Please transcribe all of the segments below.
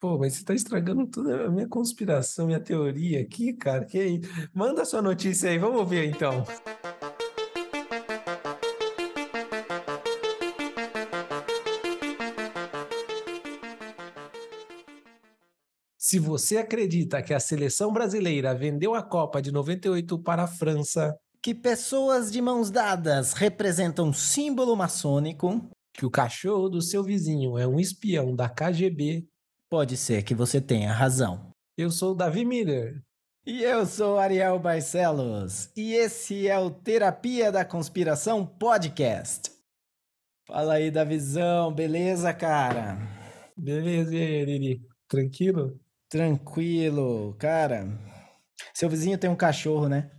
Pô, mas você tá estragando tudo a minha conspiração, minha teoria aqui, cara. Que aí? Manda sua notícia aí, vamos ver então. Se você acredita que a seleção brasileira vendeu a Copa de 98 para a França, que pessoas de mãos dadas representam símbolo maçônico, que o cachorro do seu vizinho é um espião da KGB, pode ser que você tenha razão. Eu sou o Davi Miller. E eu sou Ariel Barcelos. E esse é o Terapia da Conspiração Podcast. Fala aí, Davizão, beleza, cara? Beleza, e aí, Lili? Tranquilo? Tranquilo, cara. Seu vizinho tem um cachorro, né?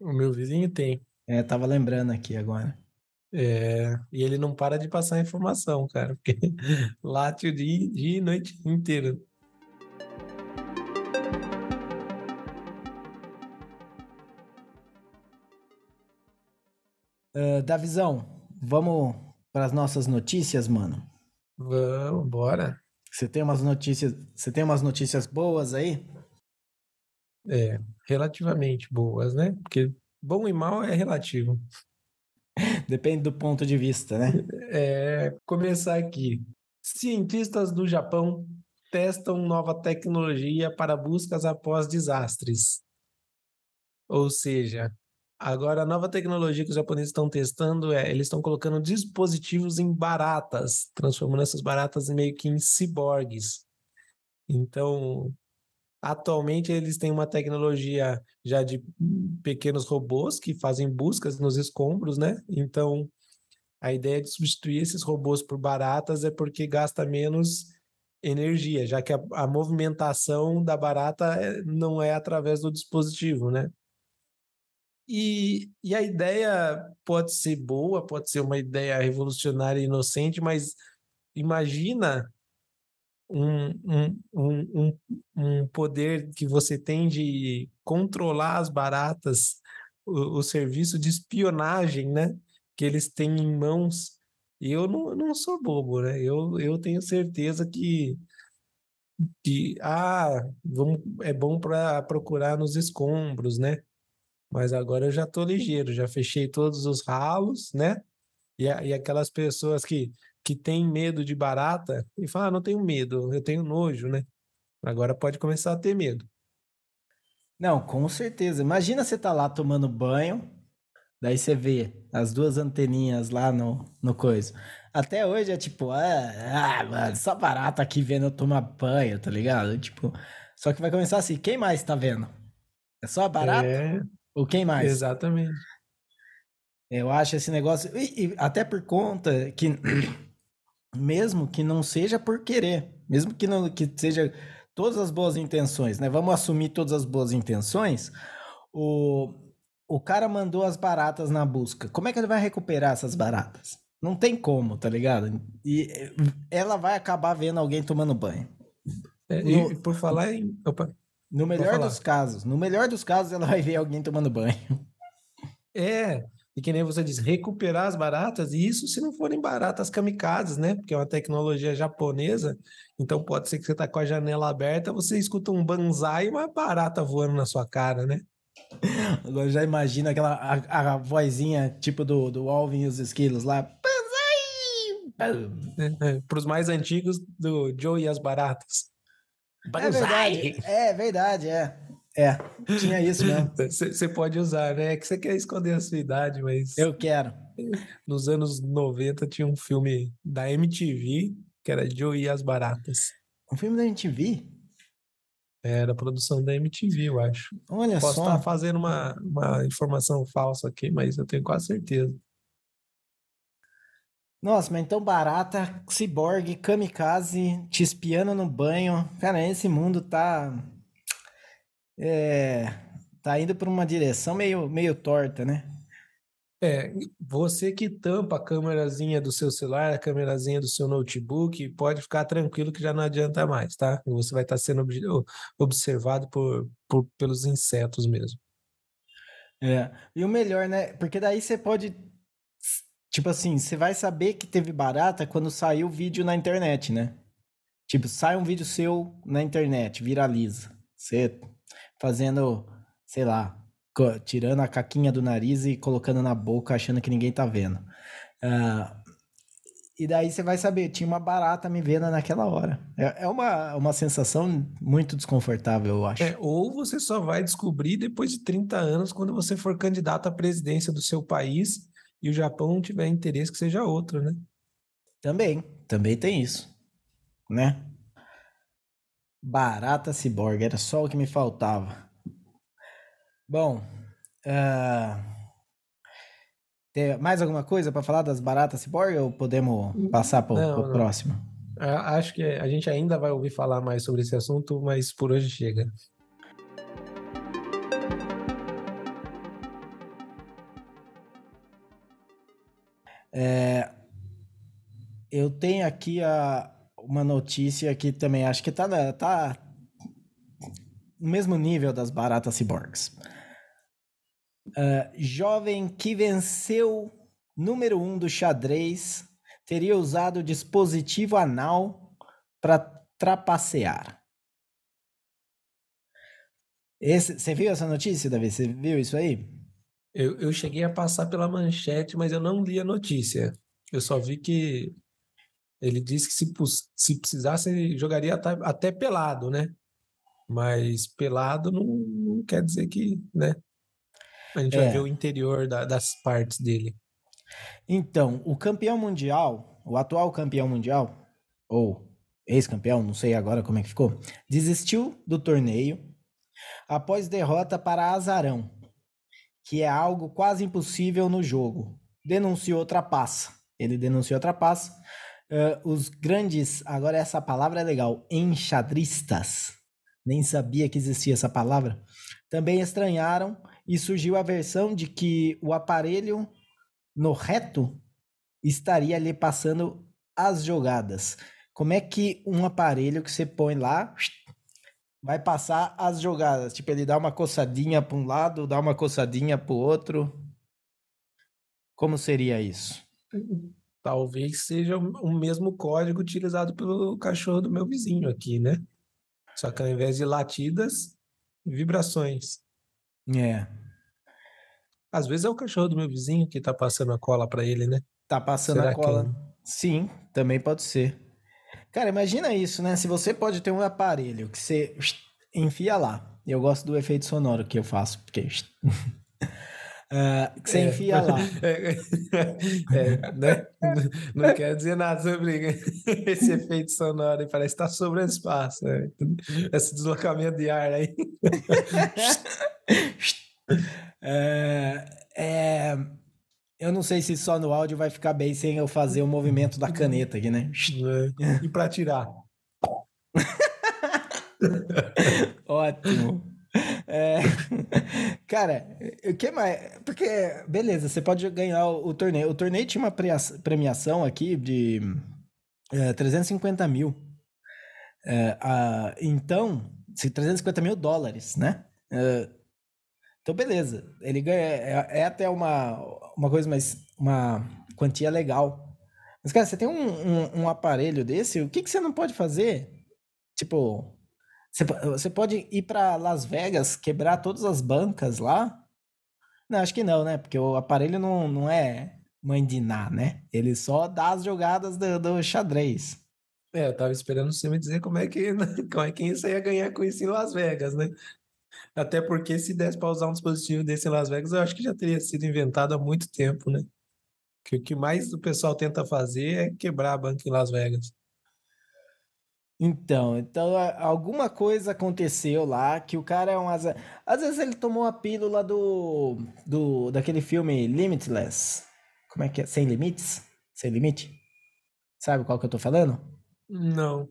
O meu vizinho tem. É, tava lembrando aqui agora. É, e ele não para de passar informação, cara, porque late o dia, dia e noite inteiro. Uh, Davizão, vamos para as nossas notícias, mano? Vamos, bora. Você tem umas notícias, você tem umas notícias boas aí? É, relativamente boas, né? Porque bom e mal é relativo. Depende do ponto de vista, né? É, começar aqui. Cientistas do Japão testam nova tecnologia para buscas após desastres. Ou seja, Agora, a nova tecnologia que os japoneses estão testando é, eles estão colocando dispositivos em baratas, transformando essas baratas meio que em ciborgues. Então, atualmente eles têm uma tecnologia já de pequenos robôs que fazem buscas nos escombros, né? Então, a ideia de substituir esses robôs por baratas é porque gasta menos energia, já que a, a movimentação da barata é, não é através do dispositivo, né? E, e a ideia pode ser boa, pode ser uma ideia revolucionária e inocente, mas imagina um, um, um, um, poder que você tem de controlar as baratas, o, o serviço de espionagem, né? Que eles têm em mãos. E eu não, não sou bobo, né? Eu, eu tenho certeza que, que ah, vamos, é bom para procurar nos escombros, né? Mas agora eu já tô ligeiro, já fechei todos os ralos, né? E, e aquelas pessoas que, que têm medo de barata e falam, ah, não tenho medo, eu tenho nojo, né? Agora pode começar a ter medo. Não, com certeza. Imagina você tá lá tomando banho, daí você vê as duas anteninhas lá no, no coisa. Até hoje é tipo, ah, ah mano, só barata aqui vendo eu tomar banho, tá ligado? Tipo, só que vai começar assim, quem mais tá vendo? É só barata? É. Ou quem mais? Exatamente. Eu acho esse negócio. E, e até por conta que, mesmo que não seja por querer, mesmo que não que seja todas as boas intenções, né? Vamos assumir todas as boas intenções. O, o cara mandou as baratas na busca. Como é que ele vai recuperar essas baratas? Não tem como, tá ligado? E ela vai acabar vendo alguém tomando banho. É, no, e por falar em. Opa. No melhor dos casos, no melhor dos casos, ela vai ver alguém tomando banho. É, e que nem você diz, recuperar as baratas, e isso se não forem baratas kamikazes, né? Porque é uma tecnologia japonesa, então pode ser que você tá com a janela aberta, você escuta um banzai e uma barata voando na sua cara, né? Agora já imagina aquela a, a vozinha tipo do, do Alvin e os esquilos lá. Banzai! É, é, Para os mais antigos, do Joe e as baratas. É verdade, é verdade, é. É, tinha isso mesmo. Você pode usar, né? É que você quer esconder a sua idade, mas. Eu quero. Nos anos 90 tinha um filme da MTV que era Joe e as Baratas. Um filme da MTV? Era produção da MTV, eu acho. Olha Posso só. Posso estar fazendo uma, uma informação falsa aqui, mas eu tenho quase certeza. Nossa, mas então barata, ciborgue, kamikaze, te espiando no banho. Cara, esse mundo tá. É, tá indo por uma direção meio, meio torta, né? É, você que tampa a câmerazinha do seu celular, a câmerazinha do seu notebook, pode ficar tranquilo que já não adianta mais, tá? Você vai estar sendo observado por, por, pelos insetos mesmo. É, e o melhor, né? Porque daí você pode Tipo assim, você vai saber que teve barata quando sair o vídeo na internet, né? Tipo, sai um vídeo seu na internet, viraliza. Você fazendo, sei lá, tirando a caquinha do nariz e colocando na boca, achando que ninguém tá vendo. Uh, e daí você vai saber, tinha uma barata me vendo naquela hora. É, é uma, uma sensação muito desconfortável, eu acho. É, ou você só vai descobrir depois de 30 anos, quando você for candidato à presidência do seu país e o Japão tiver interesse que seja outro, né? Também, também tem isso, né? Barata ciborgue, era só o que me faltava. Bom, uh... Tem mais alguma coisa para falar das baratas ciborgue ou podemos passar para o próximo? Acho que a gente ainda vai ouvir falar mais sobre esse assunto, mas por hoje chega. É, eu tenho aqui a, uma notícia que também acho que está tá no mesmo nível das baratas ciborgues. Uh, jovem que venceu número um do xadrez teria usado dispositivo anal para trapacear. Esse, você viu essa notícia, Davi? Você viu isso aí? Eu, eu cheguei a passar pela manchete, mas eu não li a notícia. Eu só vi que ele disse que se, se precisasse, ele jogaria até, até pelado, né? Mas pelado não, não quer dizer que, né? A gente é. vai ver o interior da, das partes dele. Então, o campeão mundial, o atual campeão mundial, ou ex-campeão, não sei agora como é que ficou, desistiu do torneio após derrota para Azarão, que é algo quase impossível no jogo. Denunciou trapaça. Ele denunciou trapaça. Uh, os grandes, agora essa palavra é legal, enxadristas, nem sabia que existia essa palavra, também estranharam e surgiu a versão de que o aparelho no reto estaria ali passando as jogadas. Como é que um aparelho que você põe lá vai passar as jogadas? Tipo, ele dá uma coçadinha para um lado, dá uma coçadinha para o outro. Como seria isso? Talvez seja o mesmo código utilizado pelo cachorro do meu vizinho aqui, né? Só que ao invés de latidas, vibrações. É. Às vezes é o cachorro do meu vizinho que tá passando a cola para ele, né? Tá passando Será a cola. Que... Sim, também pode ser. Cara, imagina isso, né? Se você pode ter um aparelho que você enfia lá. Eu gosto do efeito sonoro que eu faço, porque. Uh, que você é, enfia lá. É, é, né? Não, não quer dizer nada sobre esse efeito sonoro, parece que está sobrando espaço. Né? Esse deslocamento de ar aí. É, é, eu não sei se só no áudio vai ficar bem sem eu fazer o movimento da caneta aqui, né? É, e para tirar. Ótimo. É, cara, o que mais? Porque, beleza, você pode ganhar o, o, torneio. O torneio tinha uma premiação aqui de é, 350 mil. É, a, então, 350 mil dólares, né? É, então, beleza. Ele ganha. É, é, até uma, uma coisa mais. Uma quantia legal. Mas, cara, você tem um, um, um aparelho desse, o que, que você não pode fazer? Tipo, você, pode ir para Las Vegas, quebrar todas as bancas lá? Não, acho que não, né? Porque o aparelho não, não é mãe de Ná, né? Ele só dá as jogadas do, do xadrez. É, eu tava esperando você me dizer como é que como é que você ia ganhar com isso em Las Vegas, né? Até porque se desse para usar um dispositivo desse em Las Vegas, eu acho que já teria sido inventado há muito tempo, né? Que o que mais o pessoal tenta fazer é quebrar a banca em Las Vegas. Então, então alguma coisa aconteceu lá que o cara é um azar. Às vezes ele tomou a pílula do, do daquele filme Limitless. Como é que é? Sem limites? Sem limite? Sabe qual que eu tô falando? Não.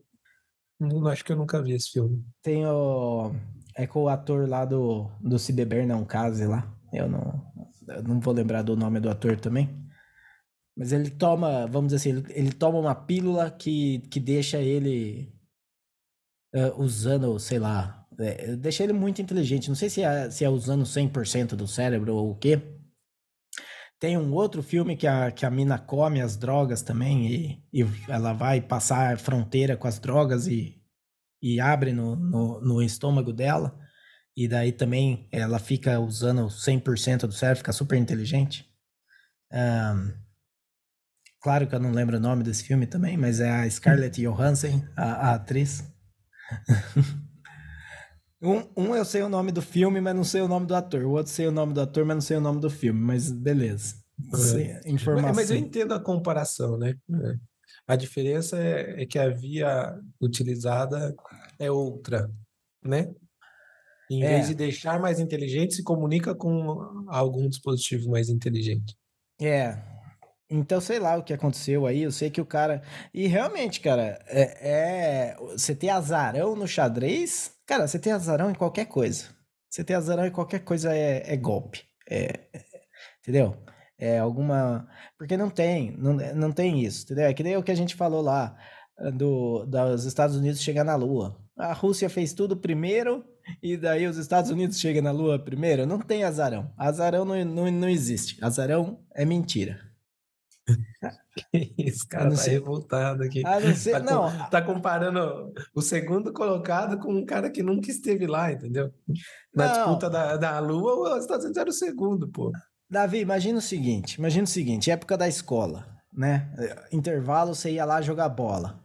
Não acho que eu nunca vi esse filme. Tem o é com o ator lá do, do Se Beber Não Case lá. Eu não, eu não vou lembrar do nome do ator também. Mas ele toma, vamos dizer assim, ele, ele toma uma pílula que, que deixa ele uh, usando, sei lá, é, deixa ele muito inteligente. Não sei se é, se é usando 100% do cérebro ou o quê. tem um outro filme que a, que a mina come as drogas também e, e ela vai passar fronteira com as drogas e, e abre no, no, no estômago dela. E daí também ela fica usando 100% do cérebro, fica super inteligente. Um, claro que eu não lembro o nome desse filme também, mas é a Scarlett Johansson, a, a atriz. um, um eu sei o nome do filme, mas não sei o nome do ator. O outro sei o nome do ator, mas não sei o nome do filme. Mas beleza. É. Informação. Mas, mas, eu entendo a comparação, né? É. A diferença é, é que a via utilizada é outra, né? Em é. vez de deixar mais inteligente, se comunica com algum dispositivo mais inteligente. É. Então, sei lá o que aconteceu aí. Eu sei que o cara. E realmente, cara, é, é... você ter azarão no xadrez. Cara, você ter azarão em qualquer coisa. Você ter azarão em qualquer coisa é, é golpe. É... Entendeu? É alguma. Porque não tem, não, não tem isso, entendeu? É que nem o que a gente falou lá do, dos Estados Unidos chegar na Lua. A Rússia fez tudo primeiro e daí os Estados Unidos chegam na Lua primeiro. Não tem azarão. Azarão não, não, não existe. Azarão é mentira. Esse cara tá sei. revoltado aqui. Ah, não, sei, tá, não. tá comparando o segundo colocado com um cara que nunca esteve lá, entendeu? Na não. disputa da, da Lua, os Estados Unidos era o segundo, pô. Davi, imagina o seguinte: imagina o seguinte, época da escola, né? Intervalo, você ia lá jogar bola.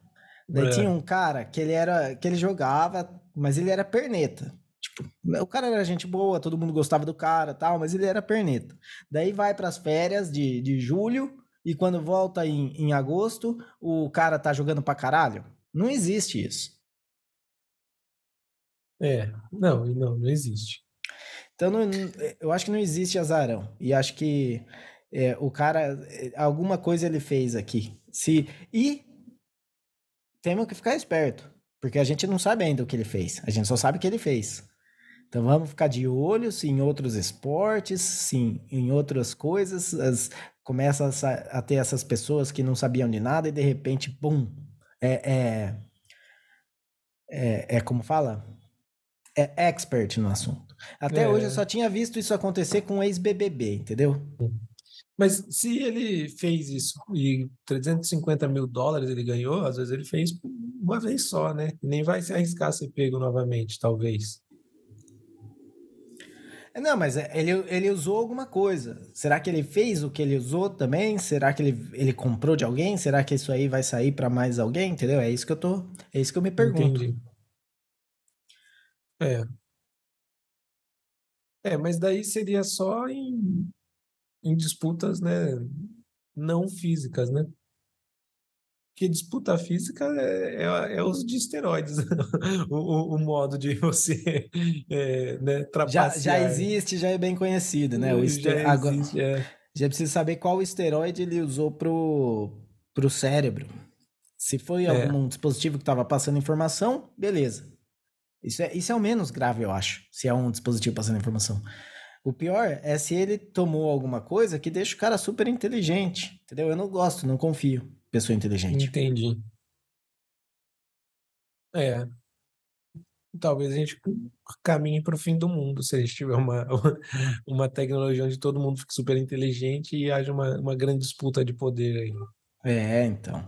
Daí é. tinha um cara que ele era. que ele jogava, mas ele era perneta. Tipo, o cara era gente boa, todo mundo gostava do cara tal, mas ele era perneta. Daí vai para as férias de, de julho, e quando volta em, em agosto, o cara tá jogando pra caralho. Não existe isso. É, não, não, não existe. Então, não, eu acho que não existe azarão. E acho que é, o cara, é, alguma coisa ele fez aqui. Se E temos que ficar esperto, porque a gente não sabe ainda o que ele fez. A gente só sabe o que ele fez. Então vamos ficar de olho se em outros esportes, sim, em outras coisas, as, começa a, a, ter essas pessoas que não sabiam de nada e de repente, bum, é, é, é, é como fala? É expert no assunto. Até é. hoje eu só tinha visto isso acontecer com ex-BBB, entendeu? Mas se ele fez isso e 350 mil dólares ele ganhou, às vezes ele fez uma vez só, né? Nem vai se arriscar a ser pego novamente, talvez. Não, mas é, ele, ele usou alguma coisa. Será que ele fez o que ele usou também? Será que ele, ele comprou de alguém? Será que isso aí vai sair para mais alguém? Entendeu? É isso que eu tô. É isso que eu me pergunto. Entendi. É. É, mas daí seria só em, em disputas, né, não físicas, né? Porque disputa física é, é, é uso de esteroides, o, o, o, modo de você é, né, trapacear. Já, já existe, já é bem conhecido, né? O ester... já, Agora, existe, é. já precisa saber qual esteroide ele usou pro, pro cérebro. Se foi é. algum dispositivo que estava passando informação, beleza. Isso é, isso é o menos grave, eu acho, se é um dispositivo passando informação. O pior é se ele tomou alguma coisa que deixa o cara super inteligente, entendeu? Eu não gosto, não confio. Pessoa inteligente. Entendi. É. Talvez a gente caminhe para o fim do mundo se a gente tiver uma, uma tecnologia onde todo mundo fique super inteligente e haja uma, uma grande disputa de poder aí. É, então.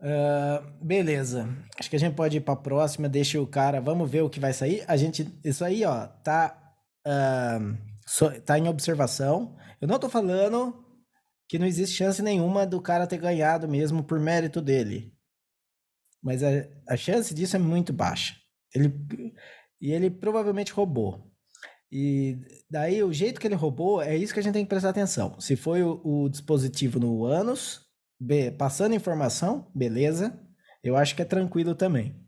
Uh, beleza. Acho que a gente pode ir para a próxima. Deixa o cara. Vamos ver o que vai sair. A gente. Isso aí, ó, tá. Uh, so, tá em observação. Eu não tô falando que não existe chance nenhuma do cara ter ganhado mesmo por mérito dele. Mas a, a chance disso é muito baixa. Ele, e ele provavelmente roubou. E daí o jeito que ele roubou é isso que a gente tem que prestar atenção. Se foi o, o dispositivo no ânus passando informação, beleza. Eu acho que é tranquilo também.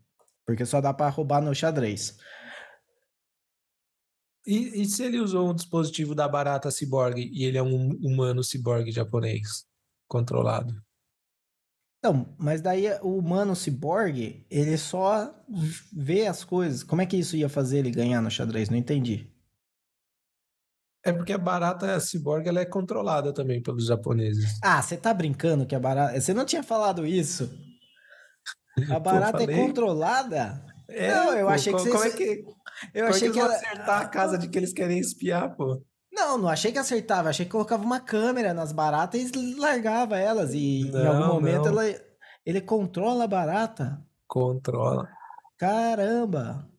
Porque só dá para roubar no xadrez. E, e, se ele usou um dispositivo da barata ciborgue e ele é um humano ciborgue japonês controlado? Não, mas daí o humano ciborgue, ele só vê as coisas. Como é que isso ia fazer ele ganhar no xadrez? Não entendi. É porque a barata ciborgue ela é controlada também pelos japoneses. Ah, você tá brincando que a barata. Você não tinha falado isso? A barata é controlada? É, não, eu pô, achei que você. Como é que. Eu como achei é que, que ela... acertar a casa de que eles querem espiar, pô. Não, não achei que acertava, achei que colocava uma câmera nas baratas e largava elas. E não, em algum momento ela, ele controla a barata. Controla. Caramba!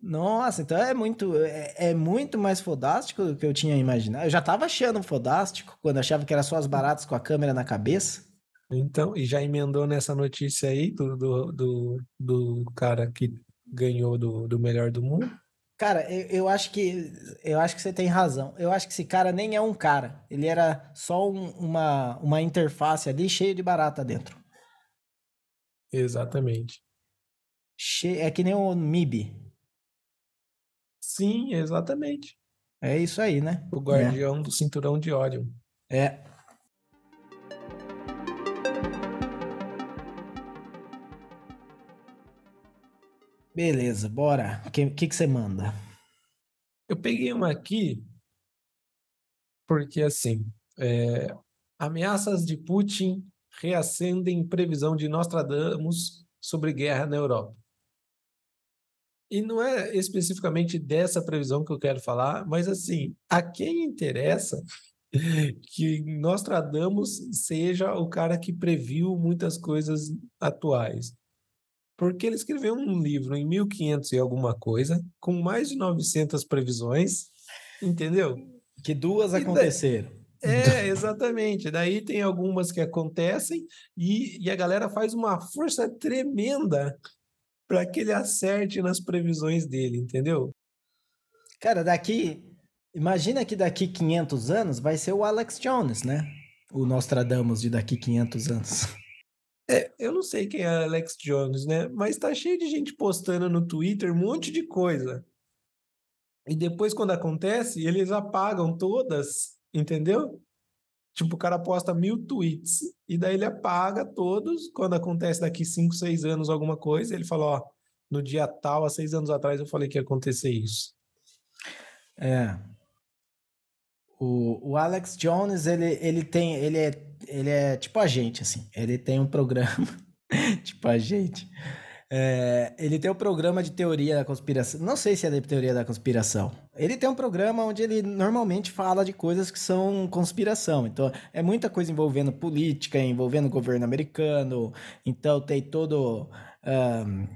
Nossa, então é muito, é, é, muito mais fodástico do que eu tinha imaginado. Eu já tava achando fodástico quando achava que era só as baratas com a câmera na cabeça. Então, e já emendou nessa notícia aí do, do, do, do cara que ganhou do, do melhor do mundo? Cara, eu, eu, acho que eu acho que você tem razão. Eu acho que esse cara nem é um cara. Ele era só um, uma, uma interface ali cheia de barata dentro. Exatamente. Che... É que nem o MIB. Sim, exatamente. É isso aí, né? O guardião é. do cinturão de Orion. É. Beleza, bora. O que, que, que você manda? Eu peguei uma aqui porque, assim, é, ameaças de Putin reacendem previsão de Nostradamus sobre guerra na Europa. E não é especificamente dessa previsão que eu quero falar, mas assim, a quem interessa que Nostradamus seja o cara que previu muitas coisas atuais. Porque ele escreveu um livro em 1500 e alguma coisa, com mais de 900 previsões, entendeu? Que duas aconteceram. É, exatamente. Daí tem algumas que acontecem e, e a galera faz uma força tremenda para que ele acerte nas previsões dele, entendeu? Cara, daqui. Imagina que daqui 500 anos vai ser o Alex Jones, né? O Nostradamus de daqui 500 anos. É, eu não sei quem é Alex Jones, né? Mas tá cheio de gente postando no Twitter um monte de coisa. E depois, quando acontece, eles apagam todas, entendeu? Tipo, o cara posta mil tweets e daí ele apaga todos. Quando acontece daqui cinco, seis anos alguma coisa, ele fala: Ó, no dia tal, há seis anos atrás, eu falei que ia acontecer isso. É. O, o Alex Jones, ele, ele tem. Ele é, ele é tipo a gente, assim. Ele tem um programa. tipo a gente. É, ele tem um programa de teoria da conspiração. Não sei se é de teoria da conspiração. Ele tem um programa onde ele normalmente fala de coisas que são conspiração. Então, é muita coisa envolvendo política, envolvendo governo americano. Então, tem todo. Um,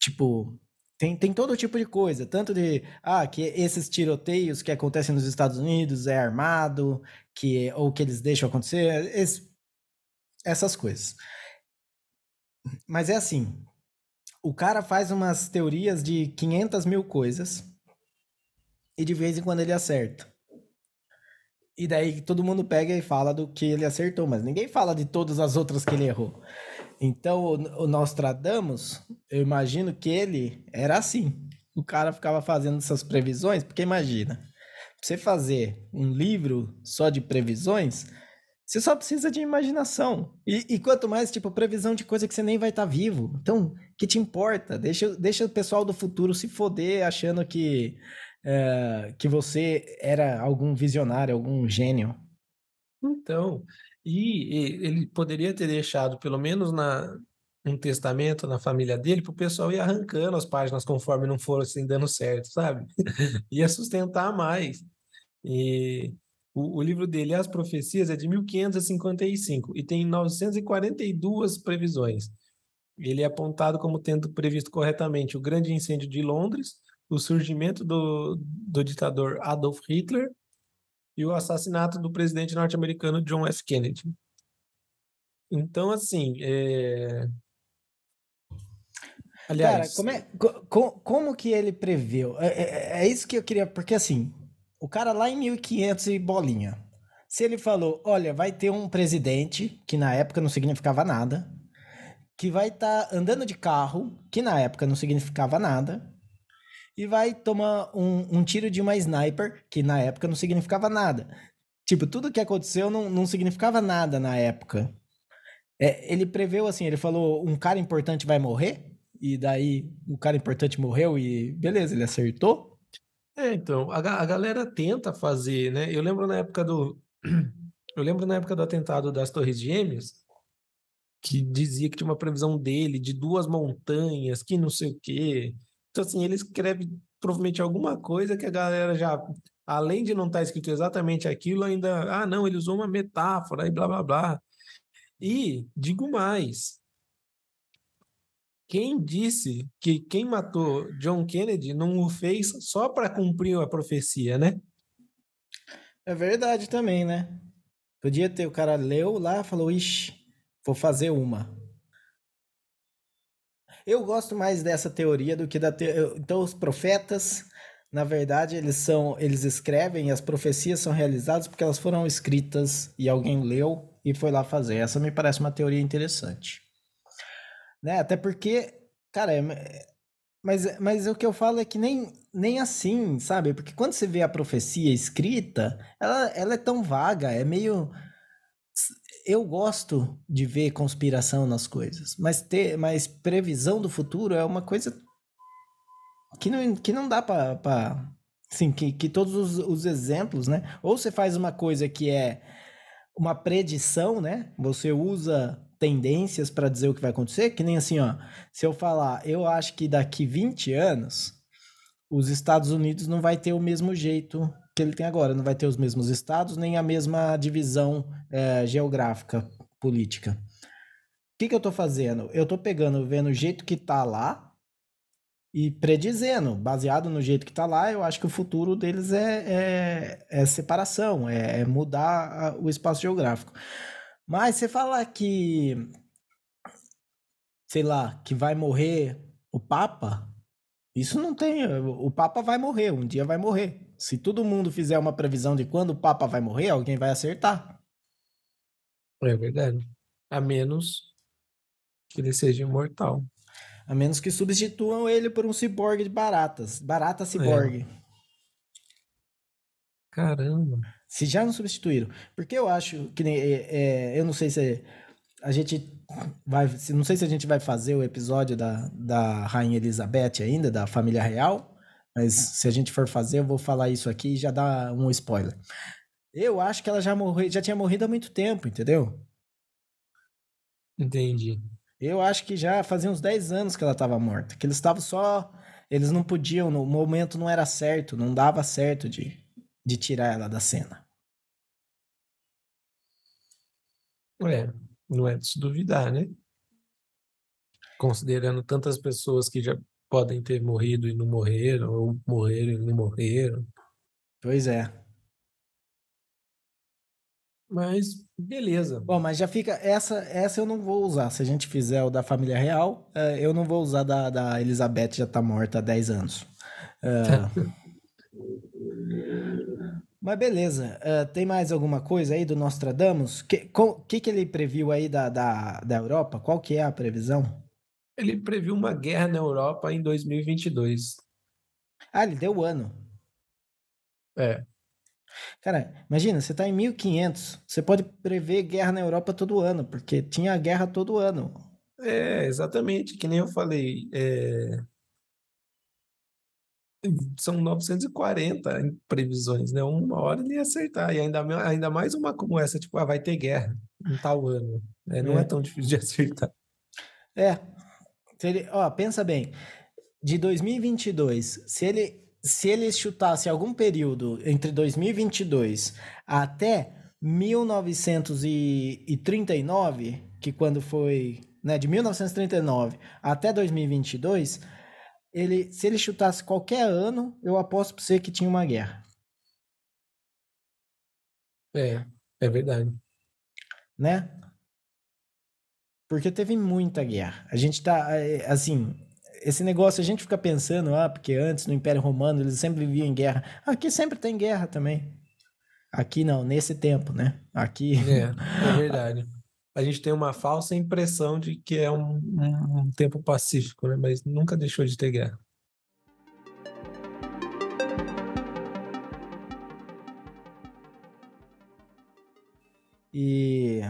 tipo. Tem, tem todo tipo de coisa. Tanto de. Ah, que esses tiroteios que acontecem nos Estados Unidos é armado, que, ou que eles deixam acontecer. Esse, essas coisas. Mas é assim, o cara faz umas teorias de 500 mil coisas e de vez em quando ele acerta. E daí todo mundo pega e fala do que ele acertou, mas ninguém fala de todas as outras que ele errou. Então, o Nostradamus, eu imagino que ele era assim. O cara ficava fazendo essas previsões, porque imagina, você fazer um livro só de previsões, você só precisa de imaginação. E, e, quanto mais, tipo, previsão de coisa que você nem vai estar tá vivo. Então, que te importa? Deixa, deixa o pessoal do futuro se foder achando que, é, que você era algum visionário, algum gênio. Então, e, ele poderia ter deixado, pelo menos na, um testamento na família dele, para o pessoal ir arrancando as páginas conforme não fossem dando certo, sabe? Ia sustentar mais. E o, o, livro dele, As Profecias, é de 1555 e tem 942 previsões. Ele é apontado como tendo previsto corretamente o grande incêndio de Londres, o surgimento do, do ditador Adolf Hitler e o assassinato do presidente norte-americano John F. Kennedy. Então, assim, é... Aliás... Cara, como, é, como, como que ele previu? É, é, é isso que eu queria... Porque, assim, o cara lá em 1500 e bolinha. Se ele falou, olha, vai ter um presidente, que na época não significava nada, que vai estar tá andando de carro, que na época não significava nada, e vai tomar um, um, tiro de uma sniper, que na época não significava nada. Tipo, tudo que aconteceu não, não significava nada na época. É, ele preveu assim, ele falou, um cara importante vai morrer, e daí o cara importante morreu e beleza, ele acertou. É, então, a, a galera tenta fazer, né? Eu lembro na época do. Eu lembro na época do atentado das Torres Gêmeas, que dizia que tinha uma previsão dele de duas montanhas, que não sei o quê. Então, assim, ele escreve provavelmente alguma coisa que a galera já, além de não estar tá escrito exatamente aquilo, ainda, ah, não, ele usou uma metáfora e blá blá blá. E digo mais, quem disse que quem matou John Kennedy não o fez só para cumprir a profecia, né? É verdade também, né? Podia ter, o cara leu lá falou, ixi, vou fazer uma. Eu gosto mais dessa teoria do que da te... então os profetas, na verdade, eles são, eles escrevem e as profecias são realizadas porque elas foram escritas e alguém leu e foi lá fazer. Essa me parece uma teoria interessante. Né? Até porque, cara, é... mas, mas o que eu falo é que nem, nem assim, sabe? Porque quando você vê a profecia escrita, ela, ela é tão vaga, é meio eu gosto de ver conspiração nas coisas, mas ter, mas previsão do futuro é uma coisa que não, que não dá para assim, que, que todos os, os exemplos, né? Ou você faz uma coisa que é uma predição, né? Você usa tendências para dizer o que vai acontecer, que nem assim, ó. Se eu falar, eu acho que daqui 20 anos os Estados Unidos não vai ter o mesmo jeito que ele tem agora. Não vai ter os mesmos estados, nem a mesma divisão é, geográfica política. O que, que eu estou fazendo? Eu estou pegando, vendo o jeito que está lá e predizendo, baseado no jeito que está lá, eu acho que o futuro deles é, é, é separação, é, é mudar o espaço geográfico. Mas você falar que, sei lá, que vai morrer o Papa, isso não tem. O Papa vai morrer, um dia vai morrer. Se todo mundo fizer uma previsão de quando o Papa vai morrer, alguém vai acertar. É verdade. A menos que ele seja imortal. A menos que substituam ele por um ciborgue de baratas. Barata ciborgue. É. Caramba. Se já não substituíram. Porque eu acho que. É, é, eu não sei se a gente vai. Não sei se a gente vai fazer o episódio da, da Rainha Elizabeth ainda, da família real. Mas se a gente for fazer, eu vou falar isso aqui e já dá um spoiler. Eu acho que ela já, morreu, já tinha morrido há muito tempo, entendeu? Entendi. Eu acho que já fazia uns 10 anos que ela estava morta. Que eles estavam só. Eles não podiam, no momento não era certo, não dava certo de, de tirar ela da cena. É, não é de se duvidar, né? Considerando tantas pessoas que já podem ter morrido e não morreram, ou morreram e não morreram. Pois é. Mas beleza. Bom, mas já fica. Essa essa eu não vou usar. Se a gente fizer o da família real, eh, eu não vou usar da, da Elizabeth, já tá morta há 10 anos. Uh... mas beleza. Uh, tem mais alguma coisa aí do Nostradamus? O que, que, que ele previu aí da, da, da Europa? Qual que é a previsão? Ele previu uma guerra na Europa em 2022. Ah, ele deu o ano. É. Cara, imagina, você tá em 1500, você pode prever guerra na Europa todo ano, porque tinha guerra todo ano. É, exatamente, que nem eu falei. É... São 940 em previsões, né? Uma hora ele ia acertar, e ainda, ainda mais uma como essa, tipo, ah, vai ter guerra em tal ano. É, não é. é tão difícil de acertar. É, se ele, ó, pensa bem, de 2022, se ele se ele chutasse algum período entre 2022 até 1939, que quando foi, né, de 1939 até 2022, ele, se ele chutasse qualquer ano, eu aposto para você que tinha uma guerra. É, é verdade. Né? Porque teve muita guerra. A gente tá, é, assim, esse negócio a gente fica pensando, ah, porque antes no Império Romano eles sempre viviam em guerra. Aqui sempre tem guerra também. Aqui não, nesse tempo, né? Aqui. É, é verdade. A gente tem uma falsa impressão de que é um, um, um tempo pacífico, né? Mas nunca deixou de ter guerra. E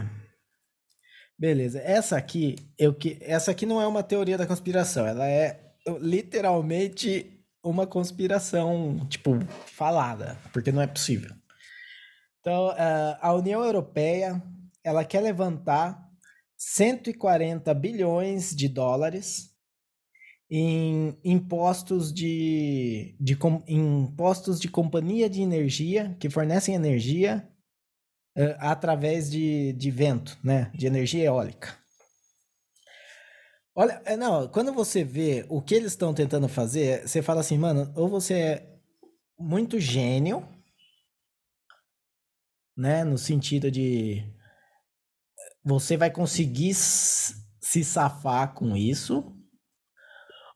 Beleza. Essa aqui, eu que essa aqui não é uma teoria da conspiração, ela é literalmente uma conspiração, tipo, falada, porque não é possível. Então, a União Europeia, ela quer levantar 140 bilhões de dólares em impostos de, de impostos de companhia de energia que fornecem energia uh, através de, de vento, né? De energia eólica. Olha, é, não, quando você vê o que eles estão tentando fazer, você fala assim, mano, ou você é muito gênio, né? No sentido de você vai conseguir se safar com isso,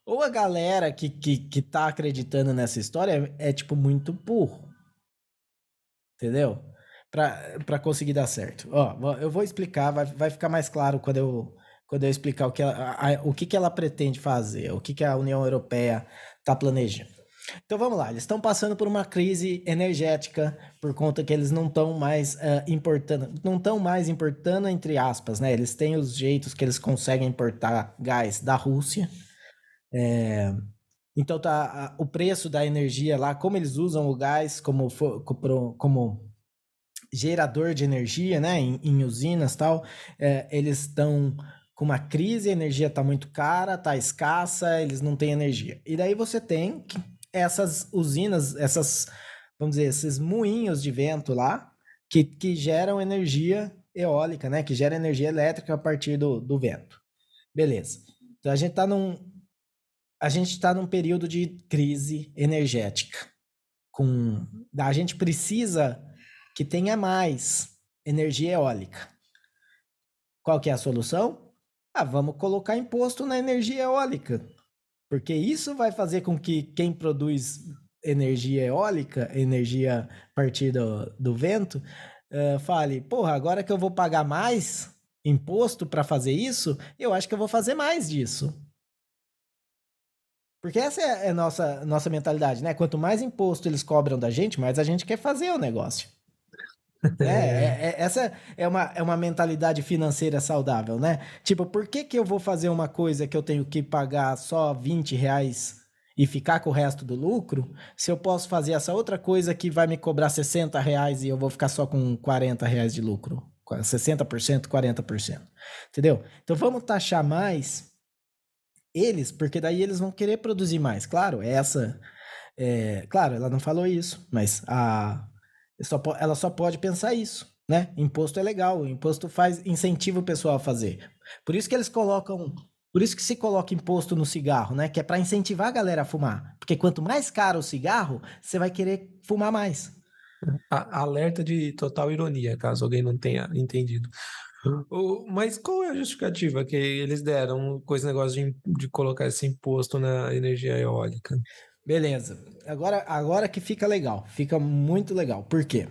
ou a galera que, que, que tá acreditando nessa história é, é tipo muito burro. Entendeu? Pra conseguir dar certo. Ó, eu vou explicar, vai, vai ficar mais claro quando eu, quando eu explicar o que ela, a, o que, que ela pretende fazer, o que, que a União Europeia está planejando. Então vamos lá, eles estão passando por uma crise energética por conta que eles não estão mais uh, importando, não estão mais importando entre aspas, né? Eles têm os jeitos que eles conseguem importar gás da Rússia é, então tá o preço da energia lá, como eles usam o gás como, como gerador de energia, né, em, em usinas tal, é, eles estão com uma crise, a energia está muito cara, está escassa, eles não têm energia. E daí você tem essas usinas, essas, vamos dizer, esses moinhos de vento lá, que, que geram energia eólica, né, que gera energia elétrica a partir do, do vento. Beleza. Então a gente está num, a gente está num período de crise energética. Com, a gente precisa que tenha mais energia eólica. Qual que é a solução? Ah, vamos colocar imposto na energia eólica. Porque isso vai fazer com que quem produz energia eólica, energia a partir do, do vento, uh, fale: porra, agora que eu vou pagar mais imposto para fazer isso, eu acho que eu vou fazer mais disso. Porque essa é a nossa, nossa mentalidade, né? Quanto mais imposto eles cobram da gente, mais a gente quer fazer o negócio. É, é, é, essa é uma, é uma mentalidade financeira saudável, né? Tipo, por que, que eu vou fazer uma coisa que eu tenho que pagar só 20 reais e ficar com o resto do lucro, se eu posso fazer essa outra coisa que vai me cobrar 60 reais e eu vou ficar só com 40 reais de lucro? 60%, 40%. Entendeu? Então vamos taxar mais eles, porque daí eles vão querer produzir mais. Claro, essa. É, claro, ela não falou isso, mas a, só, ela só pode pensar isso, né? Imposto é legal, imposto faz incentiva o pessoal a fazer. Por isso que eles colocam, por isso que se coloca imposto no cigarro, né? Que é para incentivar a galera a fumar, porque quanto mais caro o cigarro, você vai querer fumar mais. A, alerta de total ironia, caso alguém não tenha entendido. O, mas qual é a justificativa que eles deram com esse negócio de, de colocar esse imposto na energia eólica? Beleza. Agora, agora que fica legal, fica muito legal. Por quê?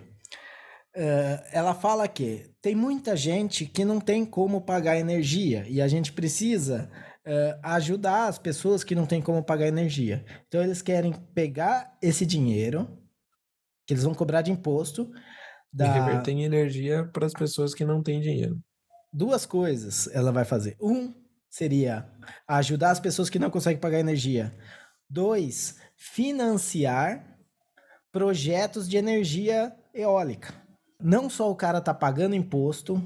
Uh, ela fala que tem muita gente que não tem como pagar energia e a gente precisa uh, ajudar as pessoas que não têm como pagar energia. Então eles querem pegar esse dinheiro que eles vão cobrar de imposto da... E reverter em energia para as pessoas que não têm dinheiro. Duas coisas ela vai fazer. Um seria ajudar as pessoas que não conseguem pagar energia. Dois, financiar projetos de energia eólica. Não só o cara tá pagando imposto,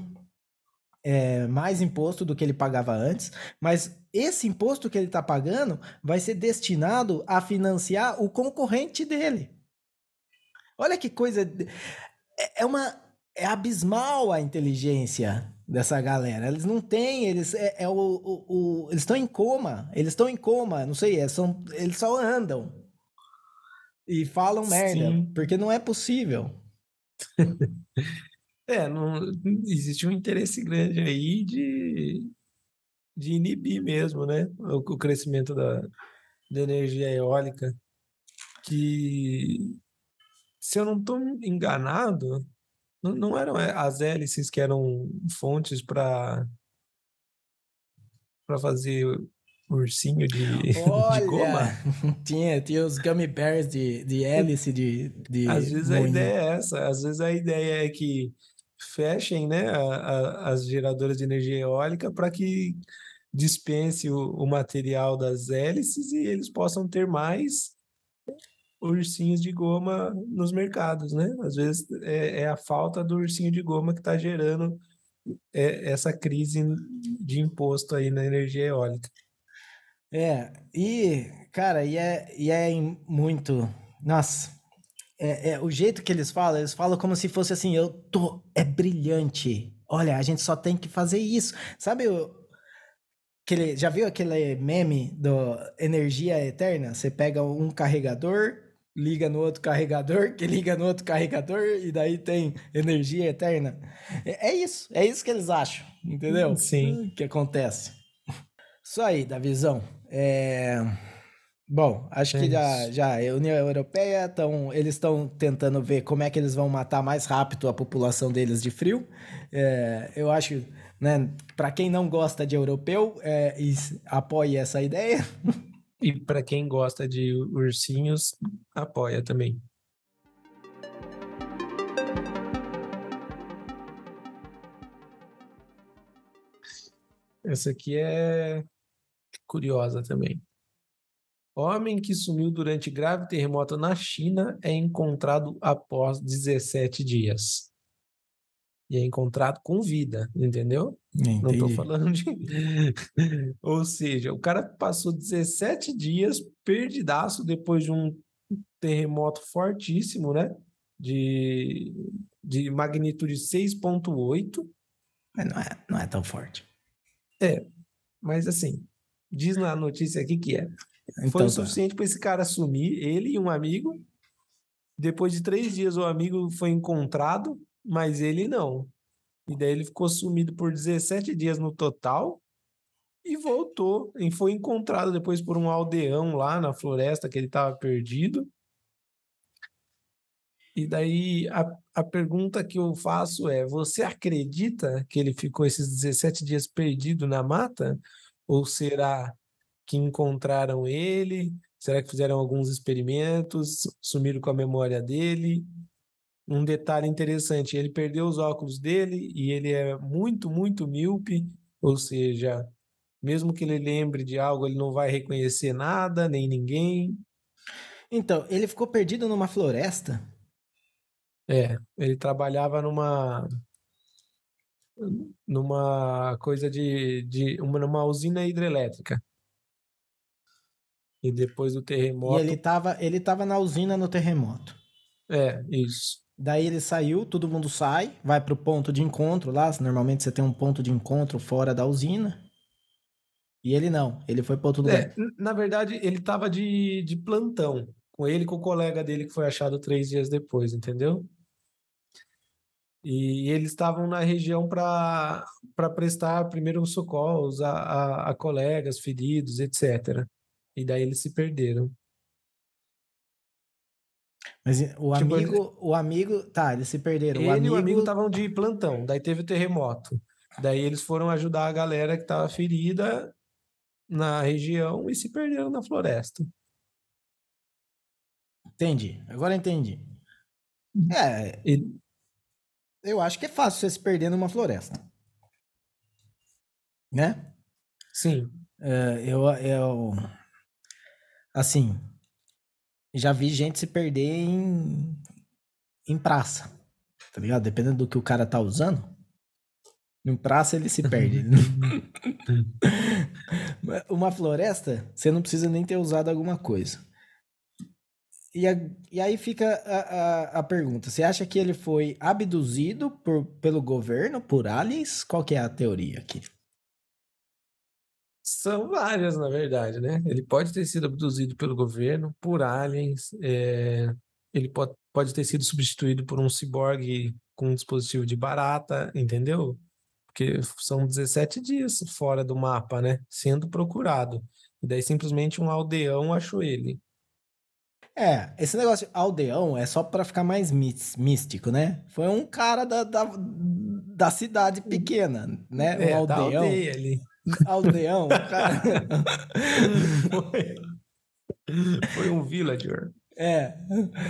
é, mais imposto do que ele pagava antes, mas esse imposto que ele está pagando vai ser destinado a financiar o concorrente dele. Olha que coisa. É, é uma. É abismal a inteligência dessa galera. Eles não têm, eles é, é o, o, o, eles estão em coma, eles estão em coma, não sei, é, são, eles só andam e falam merda, Sim. porque não é possível. é, não, existe um interesse grande aí de, de inibir mesmo, né, o, o crescimento da, da energia eólica, que se eu não estou enganado, não, não, eram é, as hélices que eram fontes para para fazer ursinho de, Olha, de goma? Tinha, tinha os gummy bears de, de hélice de, de. Às vezes a ideia é essa, às vezes a ideia é que fechem né, a, a, as geradoras de energia eólica para que dispense o, o material das hélices e eles possam ter mais ursinhos de goma nos mercados, né? Às vezes é, é a falta do ursinho de goma que está gerando é, essa crise de imposto aí na energia eólica. É, e, cara, e é, e é muito. Nossa, é, é, o jeito que eles falam, eles falam como se fosse assim: eu tô. É brilhante. Olha, a gente só tem que fazer isso. Sabe o. Aquele, já viu aquele meme do energia eterna? Você pega um carregador, liga no outro carregador, que liga no outro carregador, e daí tem energia eterna. É, é isso, é isso que eles acham, entendeu? Sim. Que acontece. Isso aí, da visão. É... Bom, acho É que já, já a União Europeia tão, eles estão tentando ver como é que eles vão matar mais rápido a população deles de frio. É, eu acho, né, para quem não gosta de europeu, é, essa ideia. E para quem gosta de ursinhos, apoia também. Essa aqui é curiosa também. Homem que sumiu durante grave terremoto na China é encontrado após 17 dias. E é encontrado com vida, entendeu? Não estou Entendi. falando de. Ou seja, o cara passou 17 dias perdidaço depois de um terremoto fortíssimo, né? De, de magnitude 6,8. Mas não é, não é tão forte. Mas assim, diz na notícia aqui que é. Foi Então o tá. suficiente para esse cara sumir, ele e um amigo. Depois de três dias, o amigo foi encontrado, mas ele não. E daí ele ficou sumido por 17 dias no total e voltou. E foi encontrado depois por um aldeão lá na floresta que ele estava perdido. E daí a, a pergunta que eu faço é: você acredita que ele ficou esses 17 dias perdido na mata? Ou será que encontraram ele? Será que fizeram alguns experimentos, sumiram com a memória dele? Um detalhe interessante, ele perdeu os óculos dele e ele é muito, muito míope, ou seja, mesmo que ele lembre de algo, ele não vai reconhecer nada, nem ninguém. Então, ele ficou perdido numa floresta? É, ele trabalhava numa numa coisa de, de uma, numa usina hidrelétrica. E depois do E terremoto, ele tava, ele tava na usina no terremoto. é, isso. Daí ele saiu, todo mundo sai, vai pro ponto de encontro lá. Normalmente você tem um ponto de encontro fora da usina. E ele não, ele foi para outro lugar. É, na verdade, ele estava de, de plantão, com ele e com o colega dele que foi achado três dias depois, entendeu? E eles estavam na região para para prestar primeiros socorros a, a, a colegas feridos, etc. E daí eles se perderam. Mas o Tipo, ele- amigo, o amigo, tá, eles se perderam. O Ele e amigo, o amigo estavam de plantão, daí teve o terremoto. Daí eles foram ajudar a galera que estava ferida na região e se perderam na floresta. entendi. Agora entendi. É, E, eu acho que é fácil você se perder numa floresta. Né? sim, É, eu, eu, assim, já vi gente se perder em, em praça, tá ligado? Dependendo do que o cara tá usando, em praça ele se perde. Uma floresta, você não precisa nem ter usado alguma coisa. E, a- e aí fica a, a, a pergunta: você acha que ele foi abduzido por, pelo governo, por aliens? Qual que é a teoria aqui? São várias, na verdade, né? Ele pode ter sido abduzido pelo governo, por aliens, é, ele pode, pode ter sido substituído por um ciborgue com um dispositivo de barata, entendeu? Porque são 17 dias fora do mapa, né? Sendo procurado. E daí simplesmente um aldeão achou ele. É, esse negócio de aldeão é só pra ficar mais mís- místico, né? Foi um cara da, da, da cidade pequena, né? Um É, da aldeão. aldeia ali. Aldeão, cara. Foi, foi um villager. É,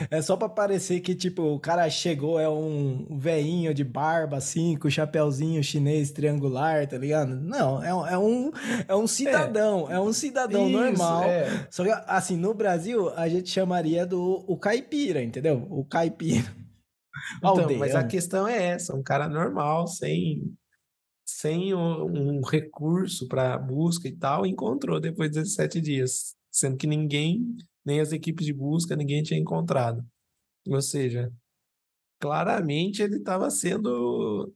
é só pra parecer que, tipo, o cara chegou, é um veinho de barba, assim, com chapéuzinho chinês triangular, tá ligado? Não, é, um- é um, é um cidadão, é, um cidadão Isso, normal. é. Só que, assim, no Brasil, a gente chamaria do o caipira, entendeu? O caipira. Então, mas a Aldeão. questão é essa, um cara normal, sem sem um recurso para busca e tal, encontrou depois de 17 dias, sendo que ninguém, nem as equipes de busca, ninguém tinha encontrado. Ou seja, claramente ele estava sendo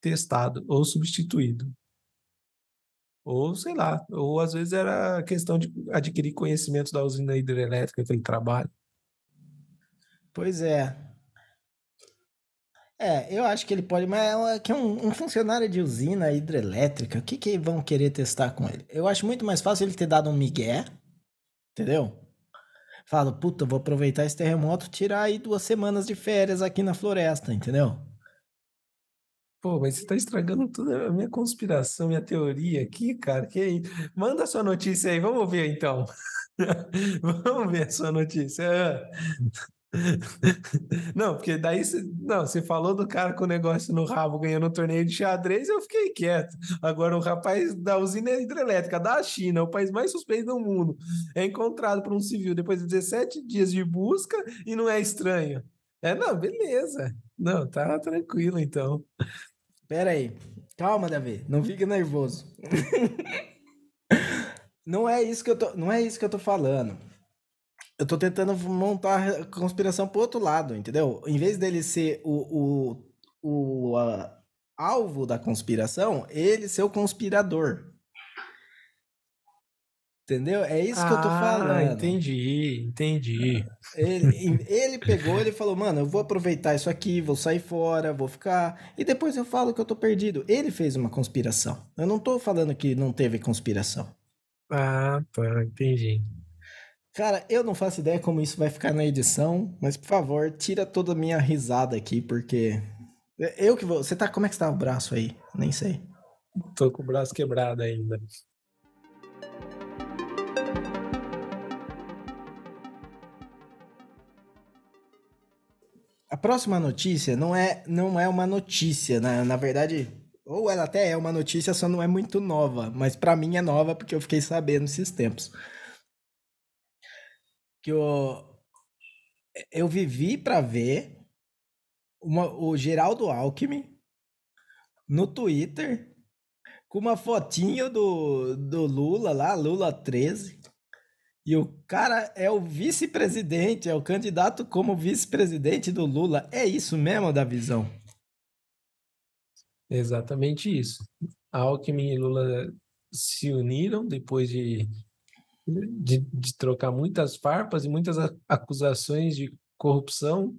testado ou substituído. Ou sei lá, ou às vezes era questão de adquirir conhecimento da usina hidrelétrica que ele trabalha. Pois é. É, eu acho que ele pode, mas é que um, um, funcionário de usina hidrelétrica, o que que vão querer testar com ele? Eu acho muito mais fácil ele ter dado um migué, entendeu? Falo, puta, vou aproveitar esse terremoto, tirar aí duas semanas de férias aqui na floresta, entendeu? Pô, mas você tá estragando toda a minha conspiração, minha teoria aqui, cara. Que aí? Manda sua notícia aí, vamos ver então. vamos ver a sua notícia. Não, porque daí você, não, você falou do cara com o negócio no rabo ganhando um torneio de xadrez, eu fiquei quieto. Agora, o rapaz da usina hidrelétrica da China, o país mais suspeito do mundo, é encontrado por um civil depois de 17 dias de busca e não é estranho. É, não, beleza. Não, tá tranquilo então. Pera aí. Calma, Davi. Não fica nervoso. não é isso que eu tô, não é isso que eu tô falando. Eu tô tentando montar a conspiração pro outro lado, entendeu? Em vez dele ser o, o, o a, alvo da conspiração, ele ser o conspirador. Entendeu? É isso que eu tô ah, falando. Entendi, entendi. Ele, ele pegou, ele falou, mano, eu vou aproveitar isso aqui, vou sair fora, vou ficar. E depois eu falo que eu tô perdido. Ele fez uma conspiração. Eu não tô falando que não teve conspiração. Ah, tá, entendi. Cara, eu não faço ideia como isso vai ficar na edição, mas por favor, tira toda a minha risada aqui, porque. Eu que vou. Você tá. Como é que está o braço aí? Nem sei. Tô com o braço quebrado ainda. A próxima notícia não é, não é uma notícia, né? Na verdade, ou ela até é uma notícia, só não é muito nova. Mas para mim é nova porque eu fiquei sabendo esses tempos que eu, eu vivi para ver uma, o Geraldo Alckmin no Twitter com uma fotinho do, do Lula lá, Lula 13. E o cara é o vice-presidente, é o candidato como vice-presidente do Lula. É isso mesmo da visão? Exatamente isso. Alckmin e Lula se uniram depois de de, de trocar muitas farpas e muitas acusações de corrupção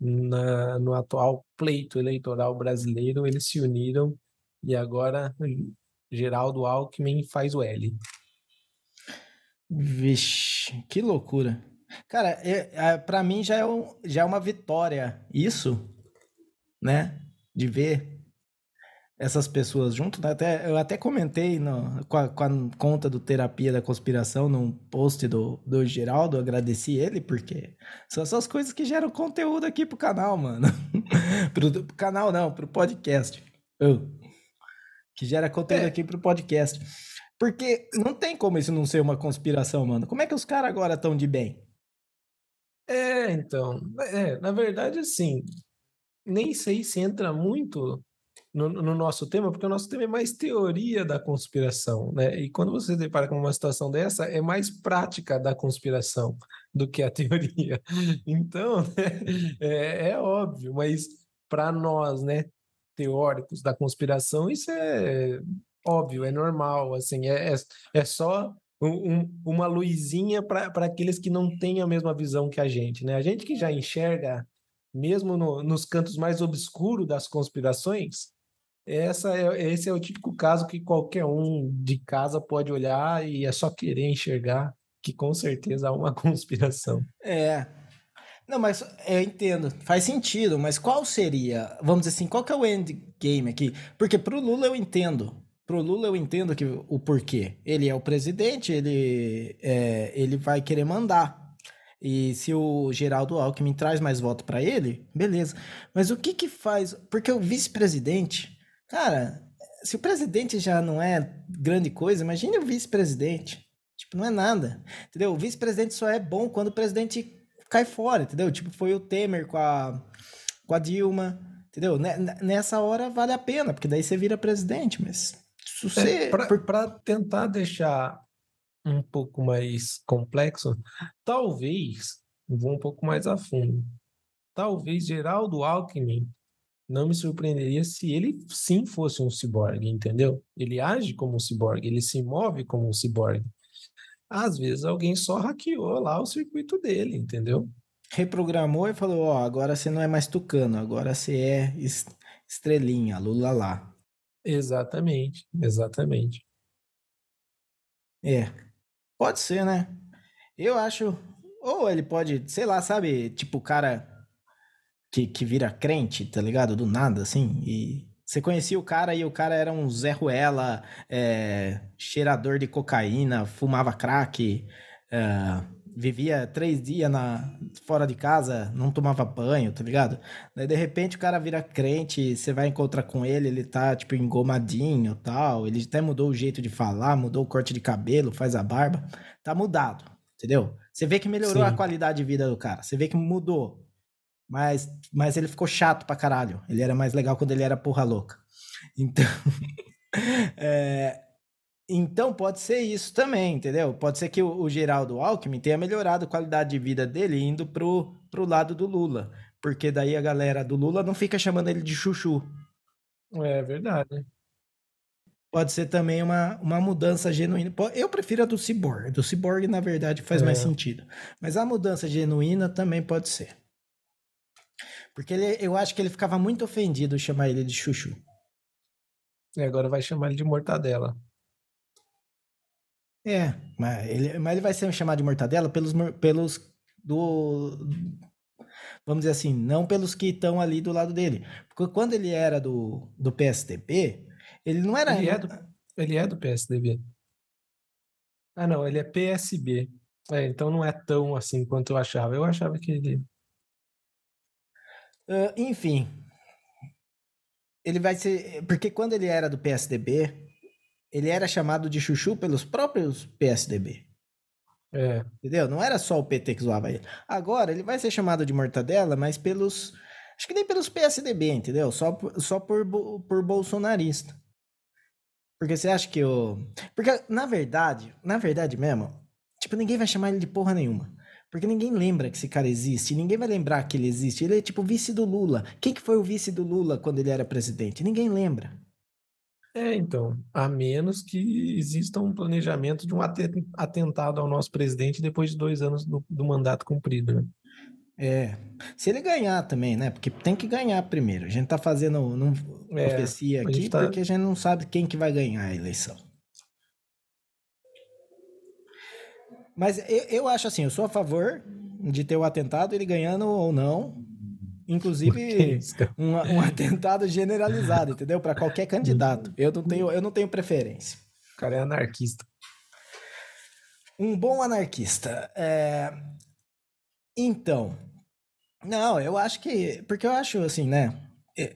na, no atual pleito eleitoral brasileiro, eles se uniram e agora Geraldo Alckmin faz o L. Vixe, que loucura. Cara, é, é, para mim já é, um, já é uma vitória isso, né? De ver essas pessoas junto. Né? Até, eu até comentei no, com, a, com, a, conta do Terapia da Conspiração num post do, do Geraldo, agradeci ele, porque são essas coisas que geram conteúdo aqui pro canal, mano. pro, pro canal não, pro podcast. Que gera conteúdo é. aqui pro podcast. Porque não tem como isso não ser uma conspiração, mano. Como é que os caras agora estão de bem? É, então. É, na verdade, assim, nem sei se entra muito no, no, nosso tema, porque o nosso tema é mais teoria da conspiração, né? E quando você se depara com uma situação dessa, é mais prática da conspiração do que a teoria. Então, né? é, é óbvio, mas para nós, né, teóricos da conspiração, isso é óbvio, é normal, assim, é, é, é só um, uma luzinha para aqueles que não têm a mesma visão que a gente, né? A gente que já enxerga, mesmo no, nos cantos mais obscuros das conspirações, essa é, esse é o típico caso que qualquer um de casa pode olhar e é só querer enxergar que com certeza há uma conspiração. É. Não, mas eu entendo, faz sentido, mas qual seria, vamos dizer assim, qual que é o endgame aqui? Porque pro Lula eu entendo, pro Lula eu entendo que o porquê. Ele é o presidente, ele, é, ele vai querer mandar. E se o Geraldo Alckmin traz mais voto para ele, beleza. Mas o que que faz? Porque o vice-presidente, Cara, se o presidente já não é grande coisa, imagine o vice-presidente. Tipo, não é nada. Entendeu? O vice-presidente só é bom quando o presidente cai fora, entendeu? Tipo, foi o Temer com a, com a Dilma, Entendeu? Nessa hora vale a pena, porque daí você vira presidente, mas se você... É, Para tentar deixar um pouco mais complexo, talvez, vou um pouco mais a fundo, talvez Geraldo Alckmin não me surpreenderia se ele sim fosse um ciborgue, entendeu? Ele age como um ciborgue, ele se move como um ciborgue. Às vezes alguém só hackeou lá o circuito dele, entendeu? Reprogramou e falou: Ó, oh, agora você não é mais tucano, agora você é estrelinha, lula lá. Exatamente, exatamente. É, pode ser, né? Eu acho. Ou ele pode, sei lá, sabe? Tipo, o cara que, que vira crente, tá ligado? Do nada, assim. E você conhecia o cara e o cara era um Zé Ruela, é, cheirador de cocaína, fumava crack, é, vivia três dias na, fora de casa, não tomava banho, tá ligado? Daí de repente o cara vira crente, você vai encontrar com ele, ele tá tipo engomadinho tal, ele até mudou o jeito de falar, mudou o corte de cabelo, faz a barba, tá mudado, entendeu? Você vê que melhorou Sim. a qualidade de vida do cara, você vê que mudou. Mas, mas ele ficou chato pra caralho. Ele era mais legal quando ele era porra louca. Então. é, então pode ser isso também, entendeu? Pode ser que o, o, Geraldo Alckmin tenha melhorado a qualidade de vida dele indo pro, pro lado do Lula. Porque daí a galera do Lula não fica chamando ele de chuchu. É verdade. Pode ser também uma, uma mudança genuína. Eu prefiro a do Cyborg. Do Cyborg, na verdade, faz é. mais sentido. Mas a mudança genuína também pode ser. Porque ele, eu acho que ele ficava muito ofendido chamar ele de chuchu. E agora vai chamar ele de mortadela. É, mas ele, mas ele vai ser chamado de mortadela pelos, pelos do. Vamos dizer assim, não pelos que estão ali do lado dele. Porque quando ele era do, do PSDB, ele não era. Ele é, do, ele é do PSDB. Ah, não, ele é PSB. É, então não é tão assim quanto eu achava. Eu achava que ele Uh, enfim, ele vai ser. Porque quando ele era do PSDB, ele era chamado de chuchu pelos próprios PSDB. É. Entendeu? Não era só o PT que zoava ele. Agora, ele vai ser chamado de mortadela, mas pelos. Acho que nem pelos PSDB, entendeu? Só, só por, por bolsonarista. Porque você acha que o. Porque, na verdade, na verdade mesmo, tipo, ninguém vai chamar ele de porra nenhuma. Porque ninguém lembra que esse cara existe, ninguém vai lembrar que ele existe. Ele é tipo vice do Lula. Quem que foi o vice do Lula quando ele era presidente? Ninguém lembra. É, então, a menos que exista um planejamento de um atentado ao nosso presidente depois de dois anos do, do mandato cumprido, né? É. Se ele ganhar também, né? Porque tem que ganhar primeiro. A gente tá fazendo não, é, profecia aqui tá... porque a gente não sabe quem que vai ganhar a eleição. Mas eu, eu acho assim, eu sou a favor de ter o atentado, ele ganhando ou não. Inclusive, um, um atentado generalizado, entendeu? Para qualquer candidato. Eu não, tenho, eu não tenho preferência. O cara é anarquista. Um bom anarquista. É... Então, não, eu acho que. Porque eu acho assim, né?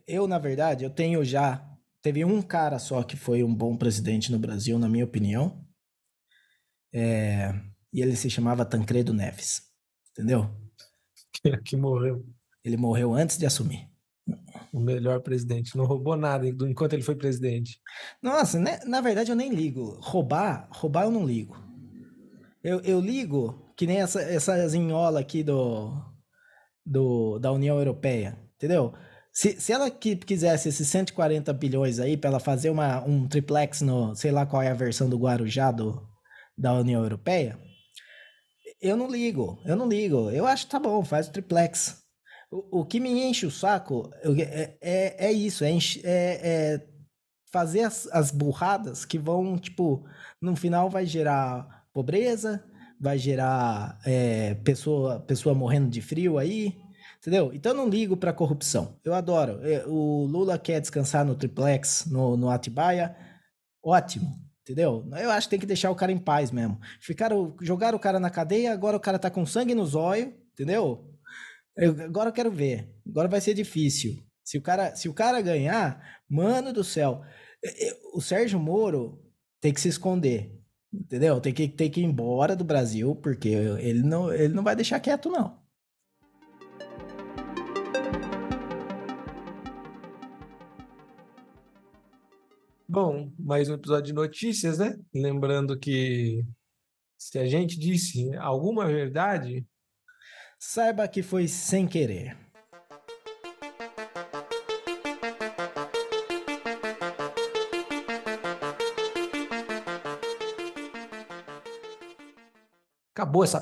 Eu, na verdade, eu tenho já. Teve um cara só que foi um bom presidente no Brasil, na minha opinião. É, e ele se chamava Tancredo Neves. Entendeu? Que morreu. Ele morreu antes de assumir. O melhor presidente. Não roubou nada enquanto ele foi presidente. Nossa, né? na verdade eu nem ligo. Roubar, roubar eu não ligo. Eu, eu ligo que nem essa, essa zinhola aqui do, do, da União Europeia. Entendeu? Se, se ela que quisesse esses 140 bilhões aí para ela fazer uma, um triplex no, sei lá qual é a versão do Guarujá do, da União Europeia, eu não ligo, eu não ligo. Eu acho que tá bom, faz o triplex. O, o que me enche o saco é, é, é isso, é, é, é fazer as, as burradas que vão, tipo, no final vai gerar pobreza, vai gerar é, pessoa, pessoa morrendo de frio aí, entendeu? Então eu não ligo pra corrupção. Eu adoro. É, o Lula quer descansar no triplex, no, no Atibaia, ótimo. Entendeu? Eu acho que tem que deixar o cara em paz mesmo. Ficaram, jogaram o cara na cadeia, agora o cara tá com sangue nos olhos, entendeu? Eu, agora eu quero ver. Agora vai ser difícil. Se o cara, se o cara ganhar, mano do céu, o Sérgio Moro tem que se esconder. Entendeu? Tem que, tem que ir embora do Brasil, porque ele não, ele não vai deixar quieto, não. Bom, mais um episódio de notícias, né? Lembrando que se a gente disse alguma verdade, Saiba que foi sem querer. acabou essa